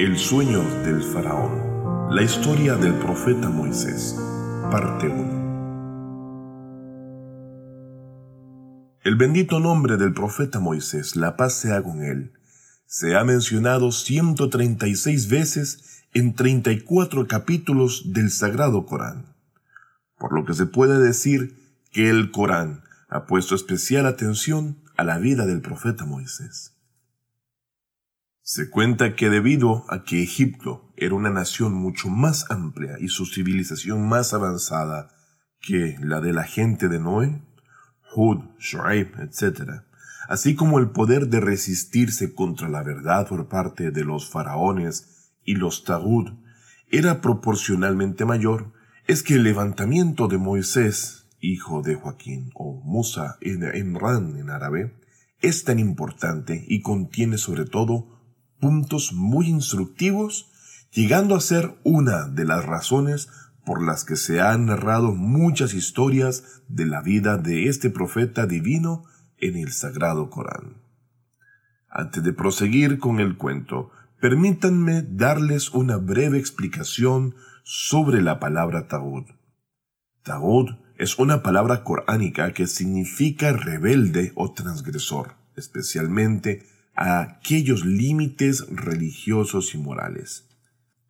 El sueño del faraón. La historia del profeta Moisés. Parte 1. El bendito nombre del profeta Moisés, la paz sea con él, se ha mencionado 136 veces en 34 capítulos del Sagrado Corán, por lo que se puede decir que el Corán ha puesto especial atención a la vida del profeta Moisés. Se cuenta que debido a que Egipto era una nación mucho más amplia y su civilización más avanzada que la de la gente de Noé, Hud, Shu'aib, etc., así como el poder de resistirse contra la verdad por parte de los faraones y los Tagud era proporcionalmente mayor, es que el levantamiento de Moisés, hijo de Joaquín, o Musa en Imran en árabe, es tan importante y contiene sobre todo puntos muy instructivos, llegando a ser una de las razones por las que se han narrado muchas historias de la vida de este profeta divino en el Sagrado Corán. Antes de proseguir con el cuento, permítanme darles una breve explicación sobre la palabra Taud. Taud es una palabra coránica que significa rebelde o transgresor, especialmente a aquellos límites religiosos y morales.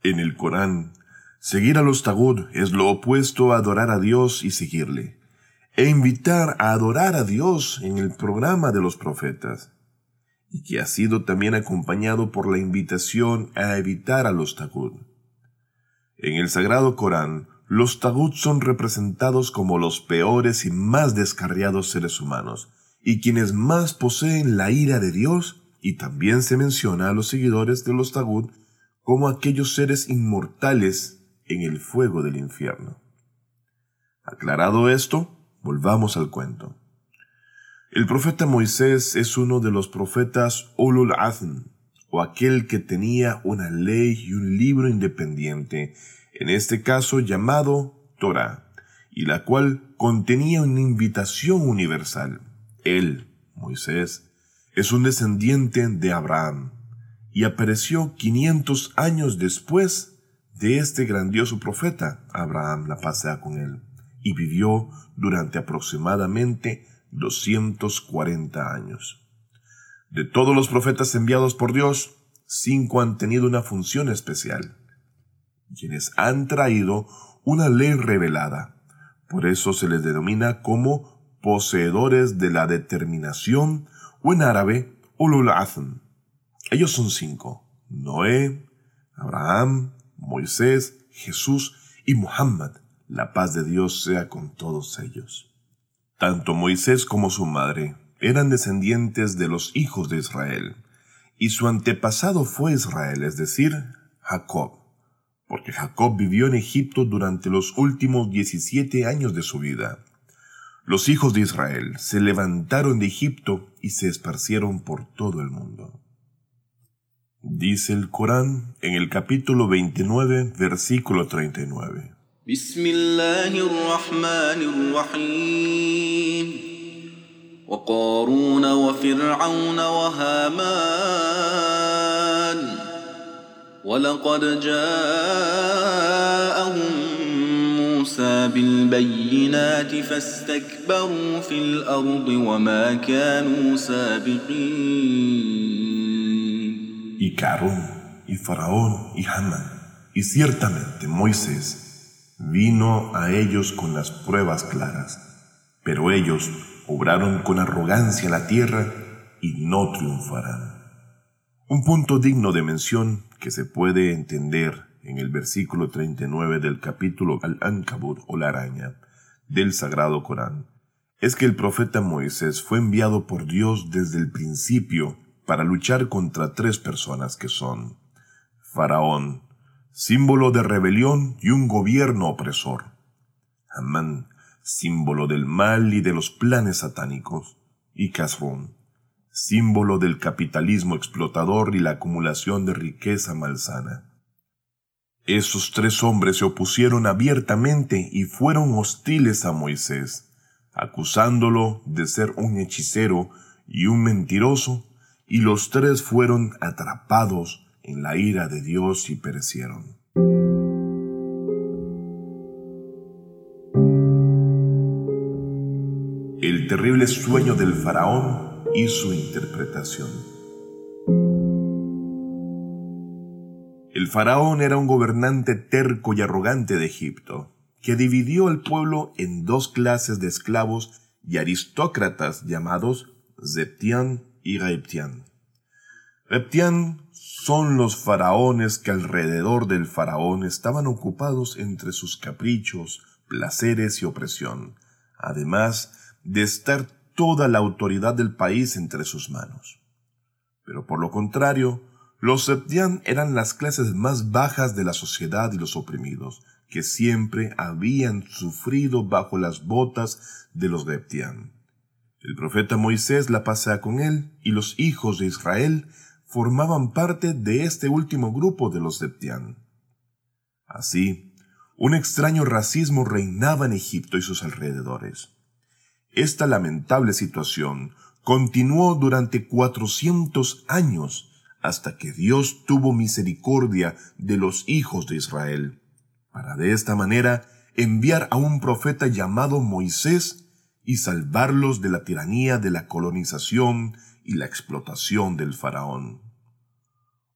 En el Corán, seguir a los Tagud es lo opuesto a adorar a Dios y seguirle, e invitar a adorar a Dios en el programa de los profetas, y que ha sido también acompañado por la invitación a evitar a los Tagud. En el Sagrado Corán, los Tagud son representados como los peores y más descarriados seres humanos, y quienes más poseen la ira de Dios y también se menciona a los seguidores de los Tagud como aquellos seres inmortales en el fuego del infierno. Aclarado esto, volvamos al cuento. El profeta Moisés es uno de los profetas Ulul Azm, o aquel que tenía una ley y un libro independiente, en este caso llamado Torah, y la cual contenía una invitación universal. Él, Moisés, es un descendiente de Abraham y apareció 500 años después de este grandioso profeta. Abraham la pasea con él y vivió durante aproximadamente 240 años. De todos los profetas enviados por Dios, cinco han tenido una función especial, quienes han traído una ley revelada. Por eso se les denomina como poseedores de la determinación o en árabe, Ulul Azm. Ellos son cinco, Noé, Abraham, Moisés, Jesús y Muhammad. La paz de Dios sea con todos ellos. Tanto Moisés como su madre eran descendientes de los hijos de Israel, y su antepasado fue Israel, es decir, Jacob, porque Jacob vivió en Egipto durante los últimos 17 años de su vida. Los hijos de Israel se levantaron de Egipto y se esparcieron por todo el mundo. Dice el Corán en el capítulo 29, versículo 39. Y Carón, y Faraón, y Hamán, y ciertamente Moisés, vino a ellos con las pruebas claras, pero ellos obraron con arrogancia la tierra y no triunfarán. Un punto digno de mención que se puede entender en el versículo 39 del capítulo Al-Ankabut o la araña del Sagrado Corán, es que el profeta Moisés fue enviado por Dios desde el principio para luchar contra tres personas que son Faraón, símbolo de rebelión y un gobierno opresor, Amán, símbolo del mal y de los planes satánicos, y Casrón, símbolo del capitalismo explotador y la acumulación de riqueza malsana. Esos tres hombres se opusieron abiertamente y fueron hostiles a Moisés, acusándolo de ser un hechicero y un mentiroso, y los tres fueron atrapados en la ira de Dios y perecieron. El terrible sueño del faraón y su interpretación. El faraón era un gobernante terco y arrogante de Egipto, que dividió al pueblo en dos clases de esclavos y aristócratas llamados Zeptian y Reptian. Reptian son los faraones que alrededor del faraón estaban ocupados entre sus caprichos, placeres y opresión, además de estar toda la autoridad del país entre sus manos. Pero por lo contrario, los Septian eran las clases más bajas de la sociedad y los oprimidos, que siempre habían sufrido bajo las botas de los Reptian. El profeta Moisés la pasea con él y los hijos de Israel formaban parte de este último grupo de los Septián. Así, un extraño racismo reinaba en Egipto y sus alrededores. Esta lamentable situación continuó durante cuatrocientos años hasta que Dios tuvo misericordia de los hijos de Israel, para de esta manera enviar a un profeta llamado Moisés y salvarlos de la tiranía de la colonización y la explotación del faraón.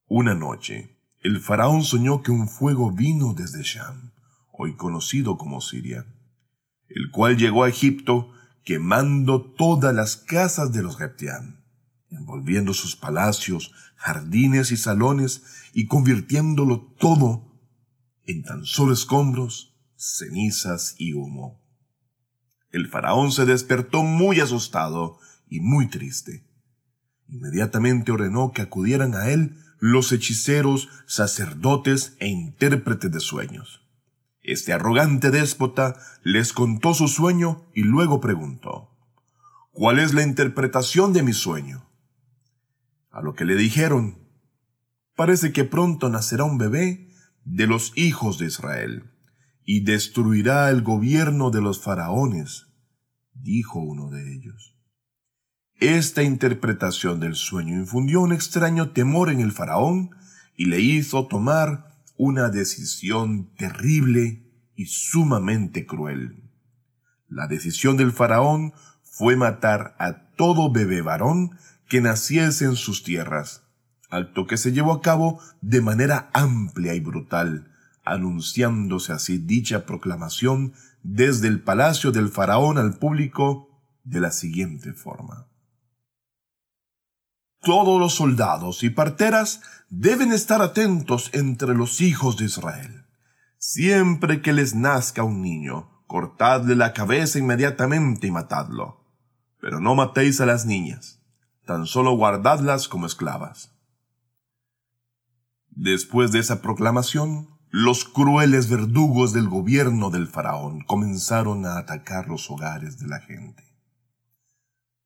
Una noche, el faraón soñó que un fuego vino desde Sham, hoy conocido como Siria, el cual llegó a Egipto quemando todas las casas de los Reptián, envolviendo sus palacios, jardines y salones y convirtiéndolo todo en tan solo escombros, cenizas y humo. El faraón se despertó muy asustado y muy triste. Inmediatamente ordenó que acudieran a él los hechiceros, sacerdotes e intérpretes de sueños. Este arrogante déspota les contó su sueño y luego preguntó, ¿Cuál es la interpretación de mi sueño? A lo que le dijeron, parece que pronto nacerá un bebé de los hijos de Israel y destruirá el gobierno de los faraones, dijo uno de ellos. Esta interpretación del sueño infundió un extraño temor en el faraón y le hizo tomar una decisión terrible y sumamente cruel. La decisión del faraón fue matar a todo bebé varón que naciese en sus tierras, acto que se llevó a cabo de manera amplia y brutal, anunciándose así dicha proclamación desde el palacio del faraón al público de la siguiente forma. Todos los soldados y parteras deben estar atentos entre los hijos de Israel. Siempre que les nazca un niño, cortadle la cabeza inmediatamente y matadlo. Pero no matéis a las niñas, tan solo guardadlas como esclavas. Después de esa proclamación, los crueles verdugos del gobierno del faraón comenzaron a atacar los hogares de la gente.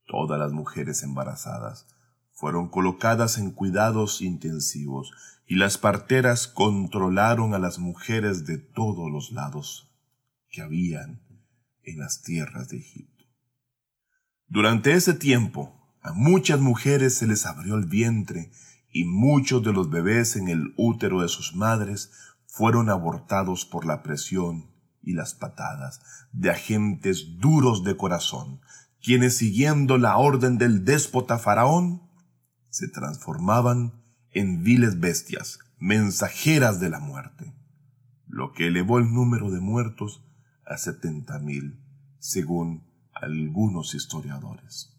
Todas las mujeres embarazadas fueron colocadas en cuidados intensivos y las parteras controlaron a las mujeres de todos los lados que habían en las tierras de Egipto. Durante ese tiempo, a muchas mujeres se les abrió el vientre y muchos de los bebés en el útero de sus madres fueron abortados por la presión y las patadas de agentes duros de corazón, quienes siguiendo la orden del déspota faraón, se transformaban en viles bestias, mensajeras de la muerte, lo que elevó el número de muertos a setenta mil, según algunos historiadores.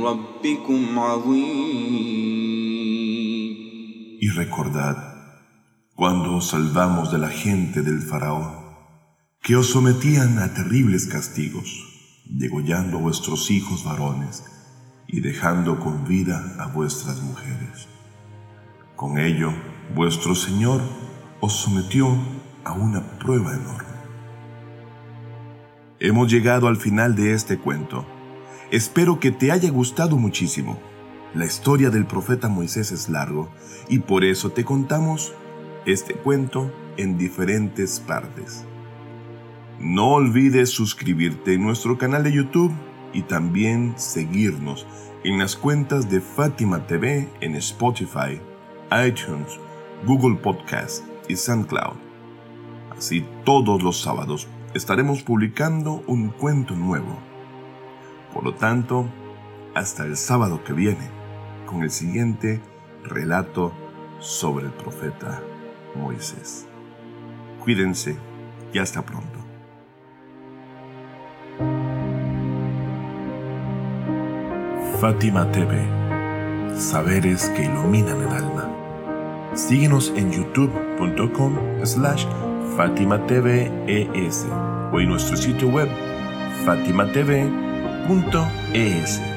ربكم عظيم Y recordad cuando os salvamos de la gente del faraón, que os sometían a terribles castigos, degollando a vuestros hijos varones y dejando con vida a vuestras mujeres. Con ello, vuestro Señor os sometió a una prueba enorme. Hemos llegado al final de este cuento. Espero que te haya gustado muchísimo. La historia del profeta Moisés es largo y por eso te contamos este cuento en diferentes partes. No olvides suscribirte en nuestro canal de YouTube y también seguirnos en las cuentas de Fátima TV en Spotify, iTunes, Google Podcast y SoundCloud. Así todos los sábados estaremos publicando un cuento nuevo. Por lo tanto, hasta el sábado que viene con el siguiente relato sobre el profeta Moisés. Cuídense y hasta pronto. Fátima TV. Saberes que iluminan el alma. Síguenos en youtube.com slash Fátima o en nuestro sitio web fatimatv.es.